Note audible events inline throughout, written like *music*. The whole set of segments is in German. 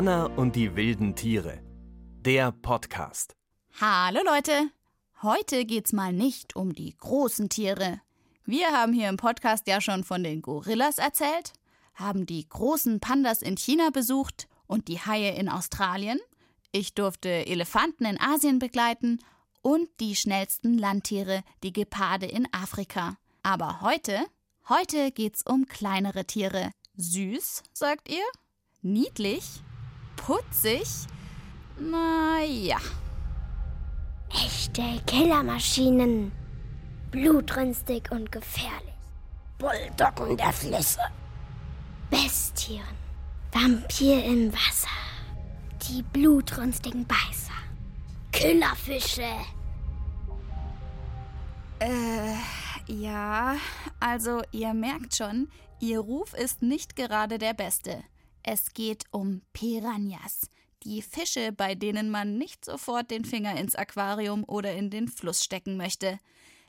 Anna und die wilden Tiere. Der Podcast. Hallo Leute. Heute geht's mal nicht um die großen Tiere. Wir haben hier im Podcast ja schon von den Gorillas erzählt, haben die großen Pandas in China besucht und die Haie in Australien. Ich durfte Elefanten in Asien begleiten und die schnellsten Landtiere, die Geparde in Afrika. Aber heute, heute geht's um kleinere Tiere. Süß, sagt ihr? Niedlich? Putzig? Na ja. Echte Killermaschinen. Blutrünstig und gefährlich. Bulldoggen der Flüsse. Bestien. Vampir im Wasser. Die blutrünstigen Beißer. Killerfische. Äh, ja, also ihr merkt schon, ihr Ruf ist nicht gerade der beste. Es geht um Piranhas, die Fische, bei denen man nicht sofort den Finger ins Aquarium oder in den Fluss stecken möchte.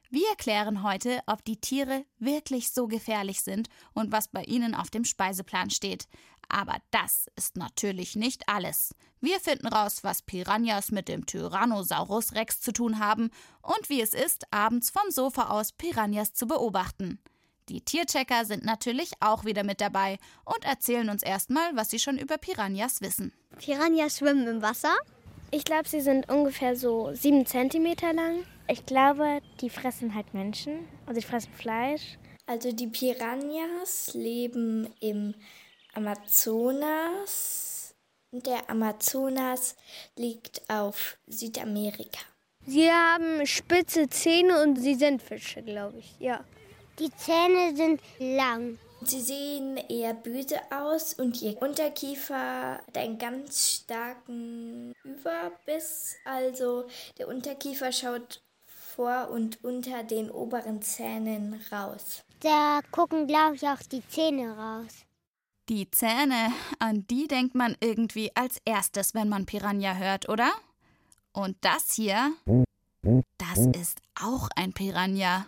Wir klären heute, ob die Tiere wirklich so gefährlich sind und was bei ihnen auf dem Speiseplan steht. Aber das ist natürlich nicht alles. Wir finden raus, was Piranhas mit dem Tyrannosaurus Rex zu tun haben und wie es ist, abends vom Sofa aus Piranhas zu beobachten. Die Tierchecker sind natürlich auch wieder mit dabei und erzählen uns erstmal, was sie schon über Piranhas wissen. Piranhas schwimmen im Wasser. Ich glaube, sie sind ungefähr so sieben Zentimeter lang. Ich glaube, die fressen halt Menschen. Also die fressen Fleisch. Also die Piranhas leben im Amazonas. Der Amazonas liegt auf Südamerika. Sie haben spitze Zähne und sie sind Fische, glaube ich. Ja. Die Zähne sind lang. Sie sehen eher böse aus und ihr Unterkiefer hat einen ganz starken Überbiss. Also der Unterkiefer schaut vor und unter den oberen Zähnen raus. Da gucken, glaube ich, auch die Zähne raus. Die Zähne, an die denkt man irgendwie als erstes, wenn man Piranha hört, oder? Und das hier, das ist auch ein Piranha.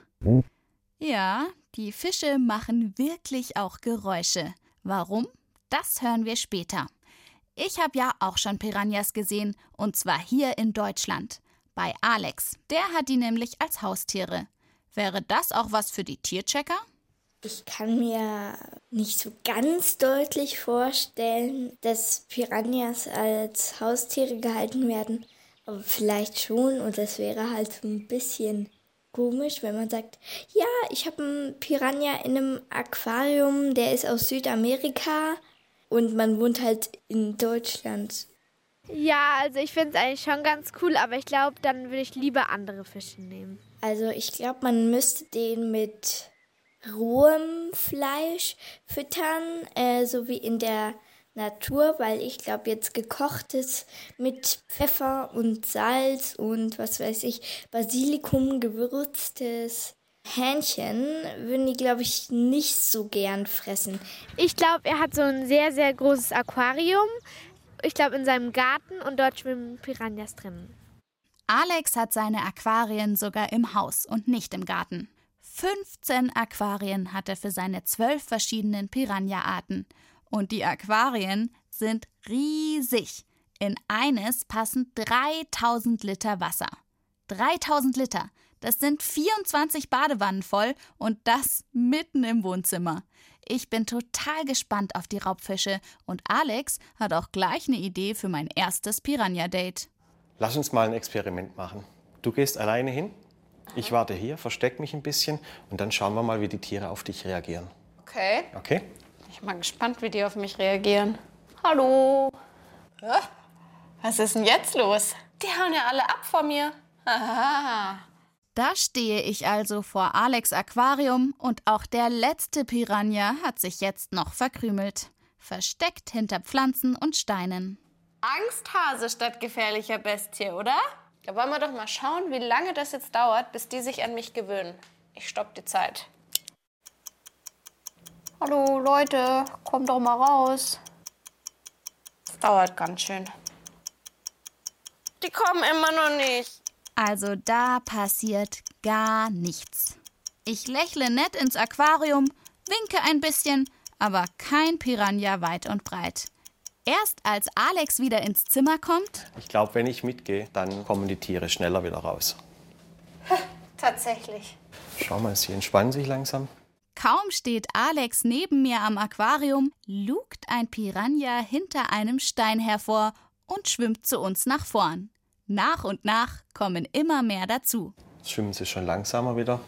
Ja, die Fische machen wirklich auch Geräusche. Warum? Das hören wir später. Ich habe ja auch schon Piranhas gesehen, und zwar hier in Deutschland. Bei Alex. Der hat die nämlich als Haustiere. Wäre das auch was für die Tierchecker? Ich kann mir nicht so ganz deutlich vorstellen, dass Piranhas als Haustiere gehalten werden. Aber vielleicht schon und das wäre halt so ein bisschen komisch, wenn man sagt, ja, ich habe einen Piranha in einem Aquarium, der ist aus Südamerika und man wohnt halt in Deutschland. Ja, also ich finde es eigentlich schon ganz cool, aber ich glaube, dann würde ich lieber andere Fische nehmen. Also ich glaube, man müsste den mit rohem Fleisch füttern, äh, so wie in der Natur, weil ich glaube, jetzt gekochtes mit Pfeffer und Salz und was weiß ich, Basilikum gewürztes Hähnchen würden die, glaube ich, nicht so gern fressen. Ich glaube, er hat so ein sehr, sehr großes Aquarium. Ich glaube, in seinem Garten und dort schwimmen Piranhas drin. Alex hat seine Aquarien sogar im Haus und nicht im Garten. 15 Aquarien hat er für seine zwölf verschiedenen Piranha-Arten. Und die Aquarien sind riesig. In eines passen 3000 Liter Wasser. 3000 Liter. Das sind 24 Badewannen voll und das mitten im Wohnzimmer. Ich bin total gespannt auf die Raubfische und Alex hat auch gleich eine Idee für mein erstes Piranha-Date. Lass uns mal ein Experiment machen. Du gehst alleine hin, ich warte hier, versteck mich ein bisschen und dann schauen wir mal, wie die Tiere auf dich reagieren. Okay. Okay? Ich bin mal gespannt, wie die auf mich reagieren. Hallo. Was ist denn jetzt los? Die hauen ja alle ab vor mir. Aha. Da stehe ich also vor Alex Aquarium und auch der letzte Piranha hat sich jetzt noch verkrümelt. Versteckt hinter Pflanzen und Steinen. Angsthase statt gefährlicher Bestie, oder? Da wollen wir doch mal schauen, wie lange das jetzt dauert, bis die sich an mich gewöhnen. Ich stopp die Zeit. Hallo Leute, kommt doch mal raus. Das dauert ganz schön. Die kommen immer noch nicht. Also da passiert gar nichts. Ich lächle nett ins Aquarium, winke ein bisschen, aber kein Piranha weit und breit. Erst als Alex wieder ins Zimmer kommt, Ich glaube, wenn ich mitgehe, dann kommen die Tiere schneller wieder raus. Tatsächlich. Schau mal, sie entspannen sich langsam. Kaum steht Alex neben mir am Aquarium, lugt ein Piranha hinter einem Stein hervor und schwimmt zu uns nach vorn. Nach und nach kommen immer mehr dazu. Schwimmen sie schon langsamer wieder.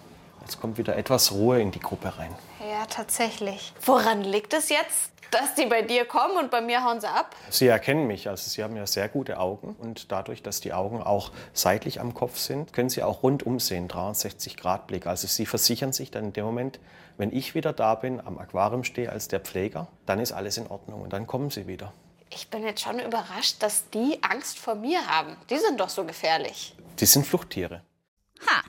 Jetzt kommt wieder etwas Ruhe in die Gruppe rein. Ja, tatsächlich. Woran liegt es jetzt, dass die bei dir kommen und bei mir hauen sie ab? Sie erkennen mich, also Sie haben ja sehr gute Augen und dadurch, dass die Augen auch seitlich am Kopf sind, können Sie auch rundum sehen, 360 Grad Blick. Also Sie versichern sich dann in dem Moment, wenn ich wieder da bin, am Aquarium stehe als der Pfleger, dann ist alles in Ordnung und dann kommen Sie wieder. Ich bin jetzt schon überrascht, dass die Angst vor mir haben. Die sind doch so gefährlich. Die sind Fluchttiere. Ha!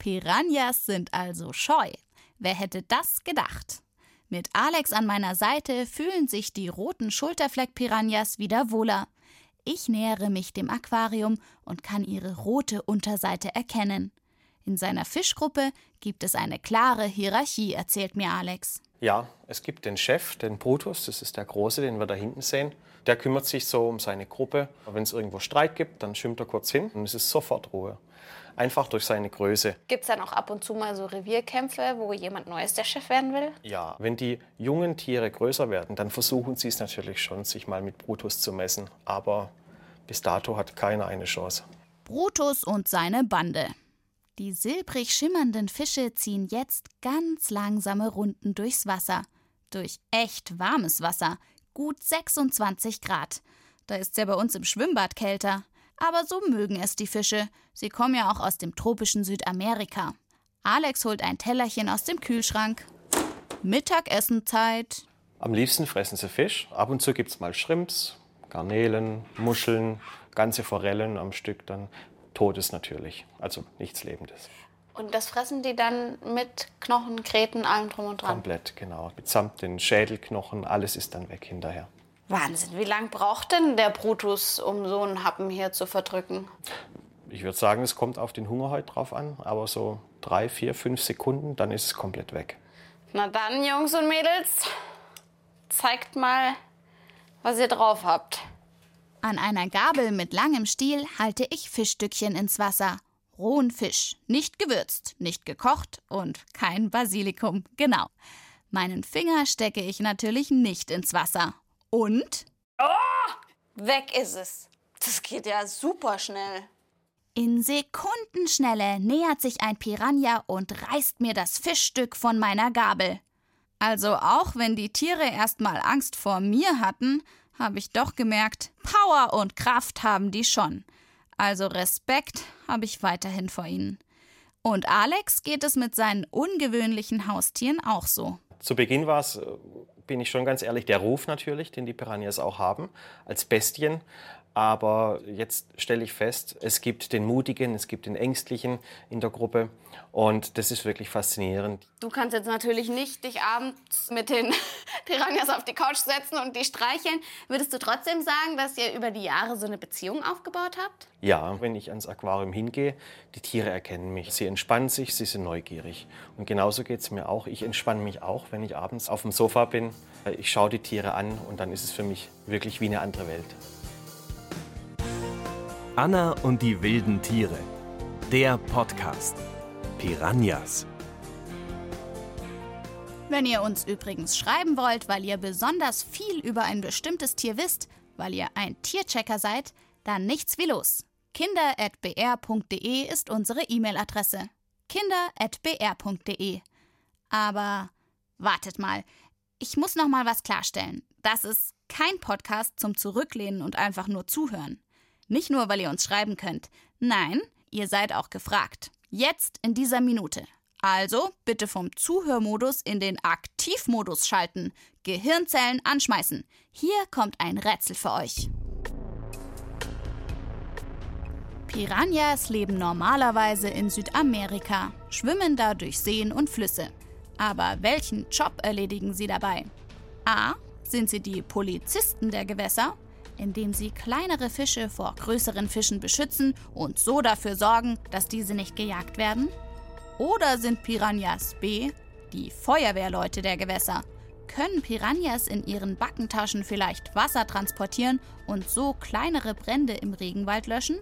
Piranhas sind also scheu. Wer hätte das gedacht? Mit Alex an meiner Seite fühlen sich die roten Schulterfleck-Piranhas wieder wohler. Ich nähere mich dem Aquarium und kann ihre rote Unterseite erkennen. In seiner Fischgruppe gibt es eine klare Hierarchie, erzählt mir Alex. Ja, es gibt den Chef, den Brutus, das ist der Große, den wir da hinten sehen. Der kümmert sich so um seine Gruppe. Wenn es irgendwo Streit gibt, dann schwimmt er kurz hin und es ist sofort Ruhe. Einfach durch seine Größe. Gibt es dann auch ab und zu mal so Revierkämpfe, wo jemand Neues der Chef werden will? Ja, wenn die jungen Tiere größer werden, dann versuchen sie es natürlich schon, sich mal mit Brutus zu messen. Aber bis dato hat keiner eine Chance. Brutus und seine Bande. Die silbrig schimmernden Fische ziehen jetzt ganz langsame Runden durchs Wasser. Durch echt warmes Wasser. Gut 26 Grad. Da ist ja bei uns im Schwimmbad kälter. Aber so mögen es die Fische. Sie kommen ja auch aus dem tropischen Südamerika. Alex holt ein Tellerchen aus dem Kühlschrank. Mittagessenzeit. Am liebsten fressen sie Fisch. Ab und zu gibt es mal Shrimps, Garnelen, Muscheln, ganze Forellen am Stück dann. Totes natürlich, also nichts Lebendes. Und das fressen die dann mit Knochen, Kreten, allem drum und dran. Komplett, genau. Mitsamt den Schädelknochen, alles ist dann weg hinterher. Wahnsinn, wie lang braucht denn der Brutus, um so einen Happen hier zu verdrücken? Ich würde sagen, es kommt auf den Hunger heute drauf an, aber so drei, vier, fünf Sekunden, dann ist es komplett weg. Na dann, Jungs und Mädels, zeigt mal, was ihr drauf habt. An einer Gabel mit langem Stiel halte ich Fischstückchen ins Wasser. Rohen Fisch, nicht gewürzt, nicht gekocht und kein Basilikum, genau. Meinen Finger stecke ich natürlich nicht ins Wasser. Und Weg ist es. Das geht ja super schnell. in Sekundenschnelle nähert sich ein Piranha und reißt mir das Fischstück von meiner Gabel. Also auch wenn die Tiere erstmal Angst vor mir hatten, habe ich doch gemerkt, Power und Kraft haben die schon. Also Respekt habe ich weiterhin vor ihnen. Und Alex geht es mit seinen ungewöhnlichen Haustieren auch so. Zu Beginn war es, äh, bin ich schon ganz ehrlich, der Ruf natürlich, den die Piranhas auch haben, als Bestien. Aber jetzt stelle ich fest, es gibt den Mutigen, es gibt den Ängstlichen in der Gruppe. Und das ist wirklich faszinierend. Du kannst jetzt natürlich nicht dich abends mit den *laughs* Piranhas auf die Couch setzen und die streicheln. Würdest du trotzdem sagen, dass ihr über die Jahre so eine Beziehung aufgebaut habt? Ja, wenn ich ans Aquarium hingehe, die Tiere erkennen mich. Sie entspannen sich, sie sind neugierig. Und genauso geht es mir auch. Ich entspanne mich auch, wenn ich abends auf dem Sofa bin. Ich schaue die Tiere an und dann ist es für mich wirklich wie eine andere Welt. Anna und die wilden Tiere. Der Podcast. Piranhas. Wenn ihr uns übrigens schreiben wollt, weil ihr besonders viel über ein bestimmtes Tier wisst, weil ihr ein Tierchecker seid, dann nichts wie los. kinder.br.de ist unsere E-Mail-Adresse. kinder.br.de. Aber wartet mal, ich muss noch mal was klarstellen. Das ist kein Podcast zum Zurücklehnen und einfach nur zuhören. Nicht nur, weil ihr uns schreiben könnt. Nein, ihr seid auch gefragt. Jetzt in dieser Minute. Also bitte vom Zuhörmodus in den Aktivmodus schalten. Gehirnzellen anschmeißen. Hier kommt ein Rätsel für euch. Piranhas leben normalerweise in Südamerika, schwimmen da durch Seen und Flüsse. Aber welchen Job erledigen sie dabei? A. Sind sie die Polizisten der Gewässer, indem sie kleinere Fische vor größeren Fischen beschützen und so dafür sorgen, dass diese nicht gejagt werden? Oder sind Piranhas B. die Feuerwehrleute der Gewässer, können Piranhas in ihren Backentaschen vielleicht Wasser transportieren und so kleinere Brände im Regenwald löschen?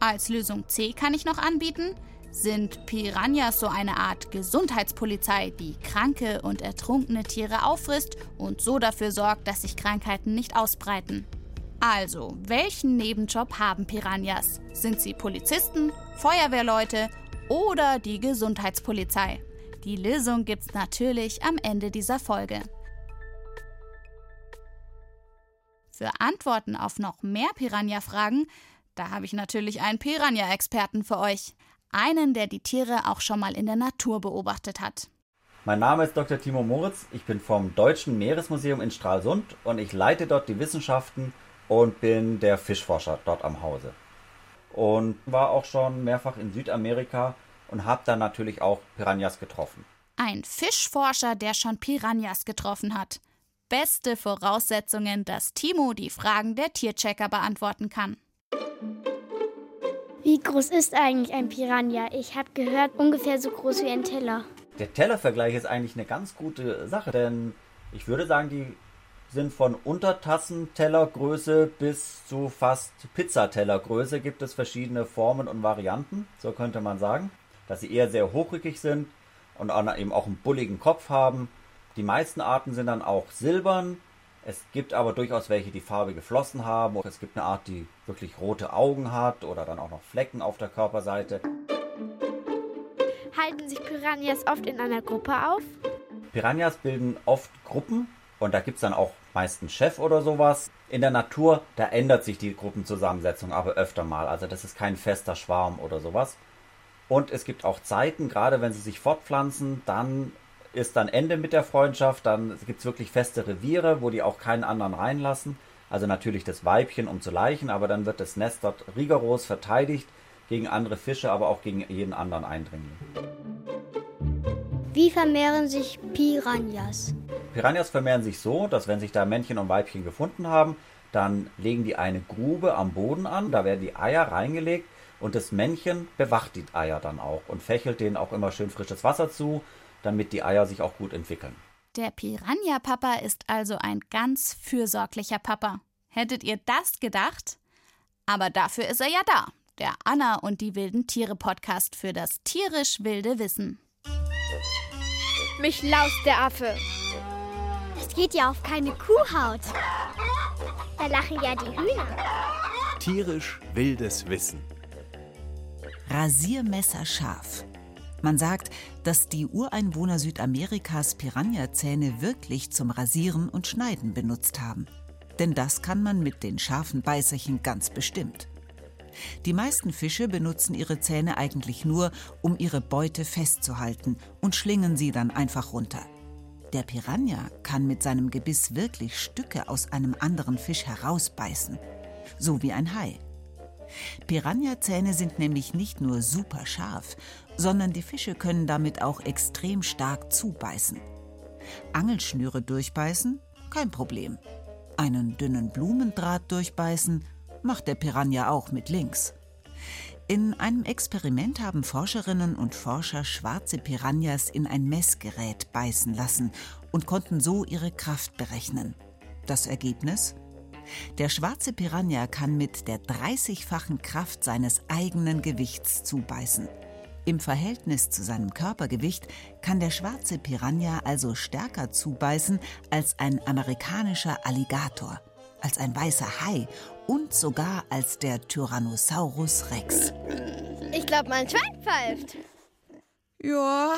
Als Lösung C kann ich noch anbieten, sind Piranhas so eine Art Gesundheitspolizei, die kranke und ertrunkene Tiere auffrisst und so dafür sorgt, dass sich Krankheiten nicht ausbreiten. Also, welchen Nebenjob haben Piranhas? Sind sie Polizisten, Feuerwehrleute oder die Gesundheitspolizei? Die Lösung gibt's natürlich am Ende dieser Folge. Für Antworten auf noch mehr Piranha-Fragen, da habe ich natürlich einen Piranha-Experten für euch. Einen, der die Tiere auch schon mal in der Natur beobachtet hat. Mein Name ist Dr. Timo Moritz. Ich bin vom Deutschen Meeresmuseum in Stralsund und ich leite dort die Wissenschaften und bin der Fischforscher dort am Hause. Und war auch schon mehrfach in Südamerika und habe dann natürlich auch Piranhas getroffen. Ein Fischforscher, der schon Piranhas getroffen hat. Beste Voraussetzungen, dass Timo die Fragen der Tierchecker beantworten kann. Wie groß ist eigentlich ein Piranha? Ich habe gehört, ungefähr so groß wie ein Teller. Der Tellervergleich ist eigentlich eine ganz gute Sache, denn ich würde sagen, die sind von Untertassentellergröße bis zu fast Pizzatellergröße gibt es verschiedene Formen und Varianten, so könnte man sagen, dass sie eher sehr hochrückig sind und eben auch einen bulligen Kopf haben. Die meisten Arten sind dann auch silbern. Es gibt aber durchaus welche, die Farbe geflossen haben. Es gibt eine Art, die wirklich rote Augen hat oder dann auch noch Flecken auf der Körperseite. Halten sich Piranhas oft in einer Gruppe auf? Piranhas bilden oft Gruppen und da gibt es dann auch meist einen Chef oder sowas. In der Natur, da ändert sich die Gruppenzusammensetzung aber öfter mal. Also das ist kein fester Schwarm oder sowas. Und es gibt auch Zeiten, gerade wenn sie sich fortpflanzen, dann ist dann Ende mit der Freundschaft, dann gibt es wirklich feste Reviere, wo die auch keinen anderen reinlassen. Also natürlich das Weibchen, um zu leichen, aber dann wird das Nest dort rigoros verteidigt gegen andere Fische, aber auch gegen jeden anderen Eindringling. Wie vermehren sich Piranhas? Piranhas vermehren sich so, dass wenn sich da Männchen und Weibchen gefunden haben, dann legen die eine Grube am Boden an, da werden die Eier reingelegt und das Männchen bewacht die Eier dann auch und fächelt denen auch immer schön frisches Wasser zu, damit die Eier sich auch gut entwickeln. Der Piranha-Papa ist also ein ganz fürsorglicher Papa. Hättet ihr das gedacht? Aber dafür ist er ja da. Der Anna und die wilden Tiere Podcast für das tierisch wilde Wissen. Mich laust der Affe. Das geht ja auf keine Kuhhaut. Da lachen ja die Hühner. Tierisch wildes Wissen. Rasiermesser scharf. Man sagt, dass die Ureinwohner Südamerikas Piranhazähne wirklich zum Rasieren und Schneiden benutzt haben. Denn das kann man mit den scharfen Beißerchen ganz bestimmt. Die meisten Fische benutzen ihre Zähne eigentlich nur, um ihre Beute festzuhalten und schlingen sie dann einfach runter. Der Piranha kann mit seinem Gebiss wirklich Stücke aus einem anderen Fisch herausbeißen, so wie ein Hai. Piranha-Zähne sind nämlich nicht nur super scharf, sondern die Fische können damit auch extrem stark zubeißen. Angelschnüre durchbeißen? Kein Problem. Einen dünnen Blumendraht durchbeißen? Macht der Piranha auch mit links. In einem Experiment haben Forscherinnen und Forscher schwarze Piranhas in ein Messgerät beißen lassen und konnten so ihre Kraft berechnen. Das Ergebnis? Der schwarze Piranha kann mit der 30-fachen Kraft seines eigenen Gewichts zubeißen. Im Verhältnis zu seinem Körpergewicht kann der schwarze Piranha also stärker zubeißen als ein amerikanischer Alligator, als ein weißer Hai und sogar als der Tyrannosaurus Rex. Ich glaube, mein Schwein pfeift. Ja,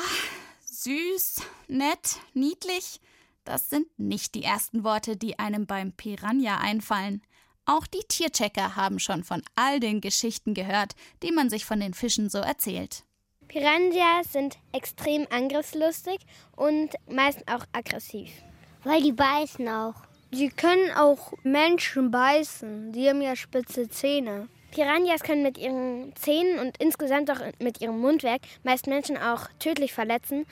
süß, nett, niedlich. Das sind nicht die ersten Worte, die einem beim Piranha einfallen. Auch die Tierchecker haben schon von all den Geschichten gehört, die man sich von den Fischen so erzählt. Piranhas sind extrem angriffslustig und meist auch aggressiv. Weil die beißen auch. Die können auch Menschen beißen. Die haben ja spitze Zähne. Piranhas können mit ihren Zähnen und insgesamt auch mit ihrem Mundwerk meist Menschen auch tödlich verletzen.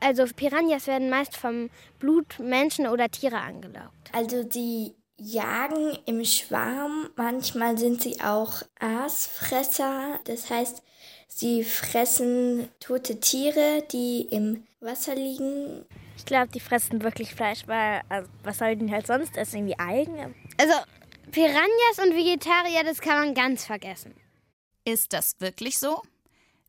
Also Piranhas werden meist vom Blut Menschen oder Tiere angelaugt. Also die jagen im Schwarm. Manchmal sind sie auch Aasfresser. Das heißt, sie fressen tote Tiere, die im Wasser liegen. Ich glaube, die fressen wirklich Fleisch, weil also, was soll denn halt sonst essen? Irgendwie Algen? Also Piranhas und Vegetarier, das kann man ganz vergessen. Ist das wirklich so?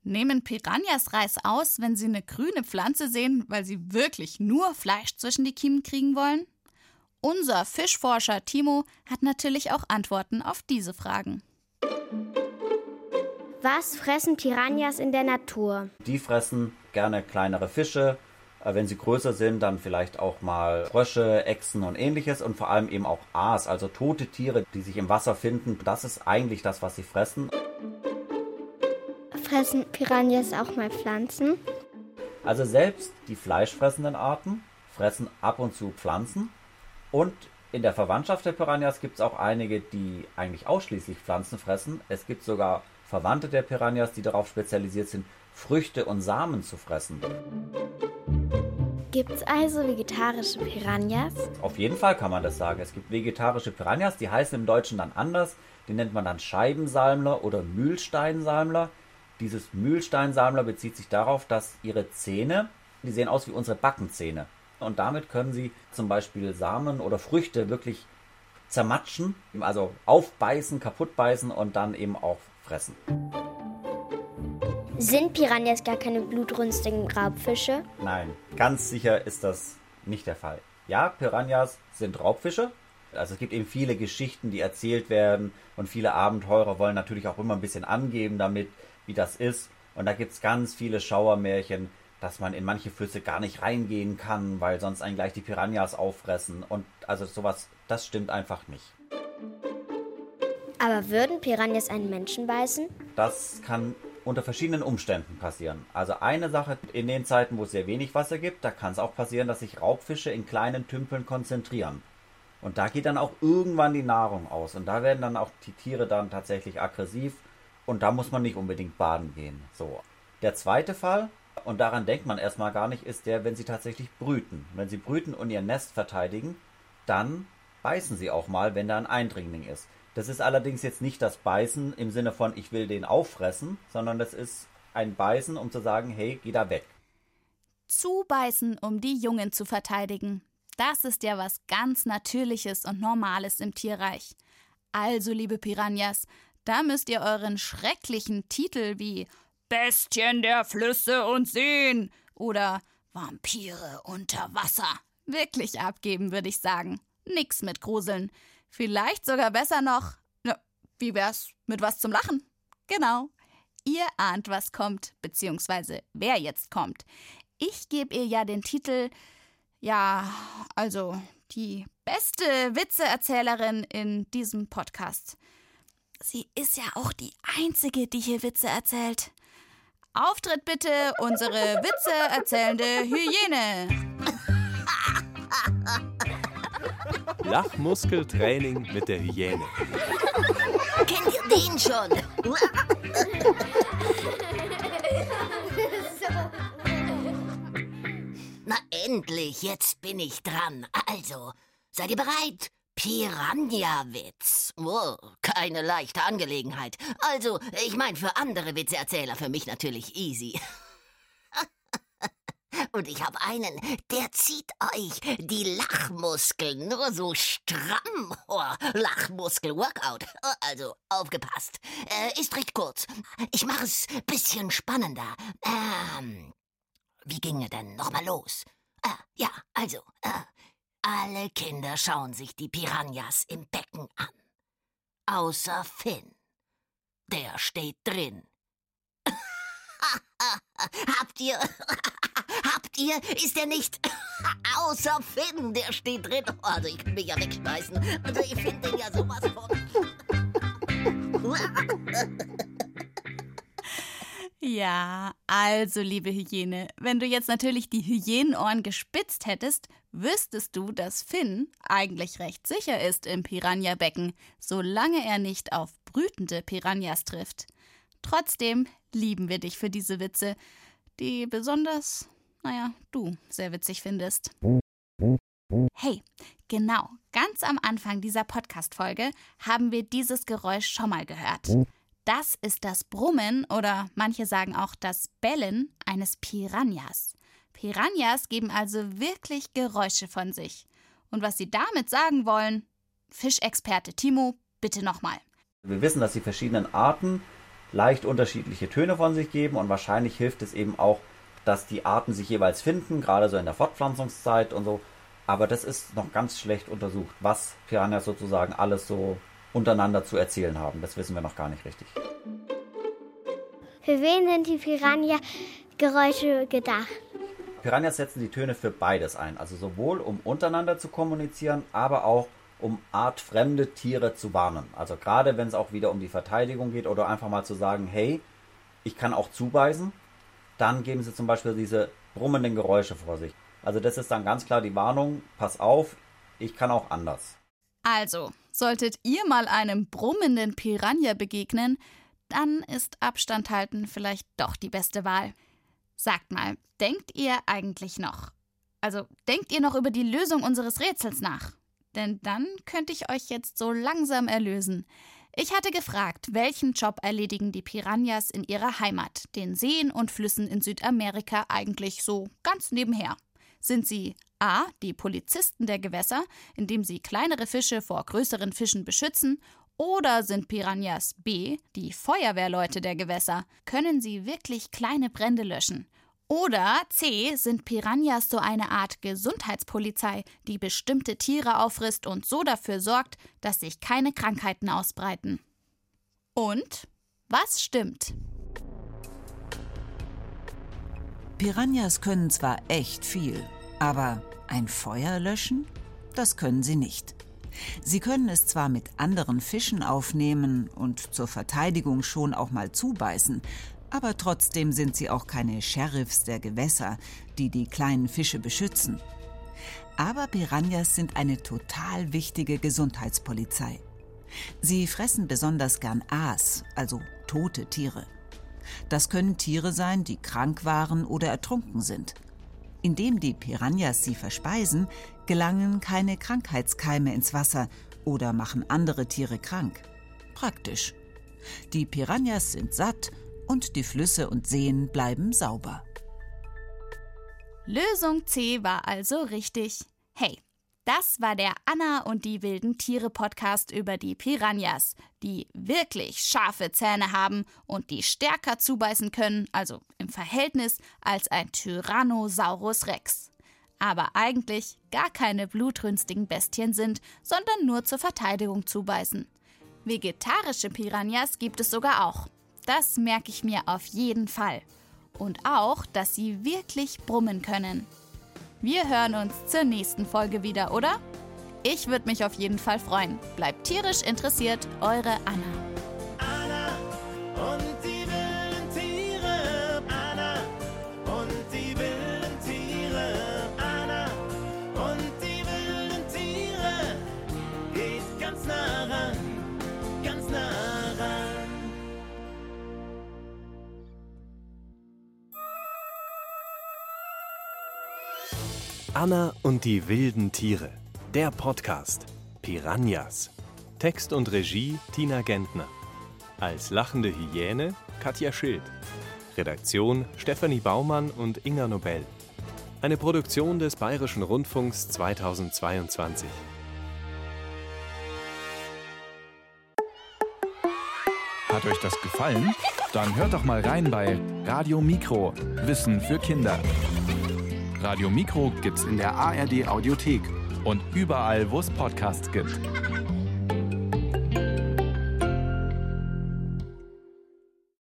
Nehmen Piranhas Reis aus, wenn sie eine grüne Pflanze sehen, weil sie wirklich nur Fleisch zwischen die Kiemen kriegen wollen? Unser Fischforscher Timo hat natürlich auch Antworten auf diese Fragen. Was fressen Piranhas in der Natur? Die fressen gerne kleinere Fische. Äh, wenn sie größer sind, dann vielleicht auch mal Frösche, Echsen und ähnliches und vor allem eben auch Aas, also tote Tiere, die sich im Wasser finden. Das ist eigentlich das, was sie fressen. Fressen Piranhas auch mal Pflanzen? Also selbst die fleischfressenden Arten fressen ab und zu Pflanzen. Und in der Verwandtschaft der Piranhas gibt es auch einige, die eigentlich ausschließlich Pflanzen fressen. Es gibt sogar Verwandte der Piranhas, die darauf spezialisiert sind, Früchte und Samen zu fressen. Gibt es also vegetarische Piranhas? Auf jeden Fall kann man das sagen. Es gibt vegetarische Piranhas, die heißen im Deutschen dann anders. Die nennt man dann Scheibensalmler oder Mühlsteinsalmler. Dieses Mühlsteinsalmler bezieht sich darauf, dass ihre Zähne, die sehen aus wie unsere Backenzähne. Und damit können sie zum Beispiel Samen oder Früchte wirklich zermatschen, also aufbeißen, kaputtbeißen und dann eben auch fressen. Sind Piranhas gar keine blutrünstigen Raubfische? Nein, ganz sicher ist das nicht der Fall. Ja, Piranhas sind Raubfische. Also es gibt eben viele Geschichten, die erzählt werden und viele Abenteurer wollen natürlich auch immer ein bisschen angeben damit, wie das ist. Und da gibt es ganz viele Schauermärchen, dass man in manche Flüsse gar nicht reingehen kann, weil sonst einen gleich die Piranhas auffressen. Und also sowas, das stimmt einfach nicht. Aber würden Piranhas einen Menschen beißen? Das kann unter verschiedenen Umständen passieren. Also eine Sache in den Zeiten, wo es sehr wenig Wasser gibt, da kann es auch passieren, dass sich Raubfische in kleinen Tümpeln konzentrieren. Und da geht dann auch irgendwann die Nahrung aus. Und da werden dann auch die Tiere dann tatsächlich aggressiv. Und da muss man nicht unbedingt baden gehen. So. Der zweite Fall, und daran denkt man erstmal gar nicht, ist der, wenn sie tatsächlich brüten. Wenn sie brüten und ihr Nest verteidigen, dann beißen sie auch mal, wenn da ein Eindringling ist. Das ist allerdings jetzt nicht das Beißen im Sinne von, ich will den auffressen, sondern das ist ein Beißen, um zu sagen, hey, geh da weg. Zubeißen, um die Jungen zu verteidigen. Das ist ja was ganz Natürliches und Normales im Tierreich. Also, liebe Piranhas, da müsst ihr euren schrecklichen Titel wie Bestien der Flüsse und Seen oder Vampire unter Wasser wirklich abgeben, würde ich sagen. Nix mit Gruseln. Vielleicht sogar besser noch. Na, wie wär's mit was zum Lachen? Genau. Ihr ahnt, was kommt, beziehungsweise wer jetzt kommt. Ich gebe ihr ja den Titel, ja, also die beste Witzeerzählerin in diesem Podcast. Sie ist ja auch die einzige, die hier Witze erzählt. Auftritt bitte unsere Witze erzählende Hyäne. *laughs* Lachmuskeltraining mit der Hyäne. Kennt ihr den schon? Na endlich, jetzt bin ich dran. Also, seid ihr bereit? Piranha-Witz. Oh, keine leichte Angelegenheit. Also, ich meine, für andere Witzeerzähler, für mich natürlich easy. Und ich habe einen, der zieht euch die Lachmuskeln nur so stramm. Oh, Lachmuskel-Workout. Also, aufgepasst. Äh, ist recht kurz. Ich mache es bisschen spannender. Ähm, wie ginge denn nochmal los? Ah, ja, also, äh, alle Kinder schauen sich die Piranhas im Becken an. Außer Finn. Der steht drin. *laughs* Habt ihr. Habt ihr? Ist er nicht. *laughs* Außer Finn, der steht drin. Also, ich kann mich ja wegschmeißen. Also, ich finde den ja sowas von. *laughs* Ja, also, liebe Hyäne, wenn du jetzt natürlich die Hyänenohren gespitzt hättest, wüsstest du, dass Finn eigentlich recht sicher ist im Piranha-Becken, solange er nicht auf brütende Piranhas trifft. Trotzdem lieben wir dich für diese Witze, die besonders, naja, du sehr witzig findest. Hey, genau, ganz am Anfang dieser Podcast-Folge haben wir dieses Geräusch schon mal gehört. Das ist das Brummen oder manche sagen auch das Bellen eines Piranhas. Piranhas geben also wirklich Geräusche von sich. Und was sie damit sagen wollen, Fischexperte Timo, bitte nochmal. Wir wissen, dass die verschiedenen Arten leicht unterschiedliche Töne von sich geben und wahrscheinlich hilft es eben auch, dass die Arten sich jeweils finden, gerade so in der Fortpflanzungszeit und so. Aber das ist noch ganz schlecht untersucht, was Piranhas sozusagen alles so untereinander zu erzählen haben. Das wissen wir noch gar nicht richtig. Für wen sind die Piranha-Geräusche gedacht? Piranhas setzen die Töne für beides ein, also sowohl um untereinander zu kommunizieren, aber auch um artfremde Tiere zu warnen. Also gerade wenn es auch wieder um die Verteidigung geht oder einfach mal zu sagen, hey, ich kann auch zubeißen, dann geben sie zum Beispiel diese brummenden Geräusche vor sich. Also das ist dann ganz klar die Warnung, pass auf, ich kann auch anders. Also, solltet ihr mal einem brummenden Piranha begegnen, dann ist Abstand halten vielleicht doch die beste Wahl. Sagt mal, denkt ihr eigentlich noch? Also, denkt ihr noch über die Lösung unseres Rätsels nach? Denn dann könnte ich euch jetzt so langsam erlösen. Ich hatte gefragt, welchen Job erledigen die Piranhas in ihrer Heimat, den Seen und Flüssen in Südamerika eigentlich so ganz nebenher. Sind sie A. die Polizisten der Gewässer, indem sie kleinere Fische vor größeren Fischen beschützen, oder sind Piranhas B. die Feuerwehrleute der Gewässer? Können sie wirklich kleine Brände löschen? Oder C sind Piranhas so eine Art Gesundheitspolizei, die bestimmte Tiere auffrisst und so dafür sorgt, dass sich keine Krankheiten ausbreiten. Und was stimmt? Piranhas können zwar echt viel, aber ein Feuer löschen? Das können sie nicht. Sie können es zwar mit anderen Fischen aufnehmen und zur Verteidigung schon auch mal zubeißen, aber trotzdem sind sie auch keine Sheriffs der Gewässer, die die kleinen Fische beschützen. Aber Piranhas sind eine total wichtige Gesundheitspolizei. Sie fressen besonders gern Aas, also tote Tiere. Das können Tiere sein, die krank waren oder ertrunken sind. Indem die Piranhas sie verspeisen, gelangen keine Krankheitskeime ins Wasser oder machen andere Tiere krank. Praktisch. Die Piranhas sind satt und die Flüsse und Seen bleiben sauber. Lösung C war also richtig. Hey, das war der Anna und die wilden Tiere Podcast über die Piranhas, die wirklich scharfe Zähne haben und die stärker zubeißen können, also im Verhältnis, als ein Tyrannosaurus Rex. Aber eigentlich gar keine blutrünstigen Bestien sind, sondern nur zur Verteidigung zubeißen. Vegetarische Piranhas gibt es sogar auch. Das merke ich mir auf jeden Fall. Und auch, dass sie wirklich brummen können. Wir hören uns zur nächsten Folge wieder, oder? Ich würde mich auf jeden Fall freuen. Bleibt tierisch interessiert, eure Anna. Anna und die wilden Tiere. Der Podcast. Piranhas. Text und Regie Tina Gentner. Als lachende Hyäne Katja Schild. Redaktion Stefanie Baumann und Inga Nobel. Eine Produktion des Bayerischen Rundfunks 2022. Hat euch das gefallen? Dann hört doch mal rein bei Radio Mikro. Wissen für Kinder. Radio Mikro gibt's in der ARD Audiothek und überall, wo es Podcasts gibt.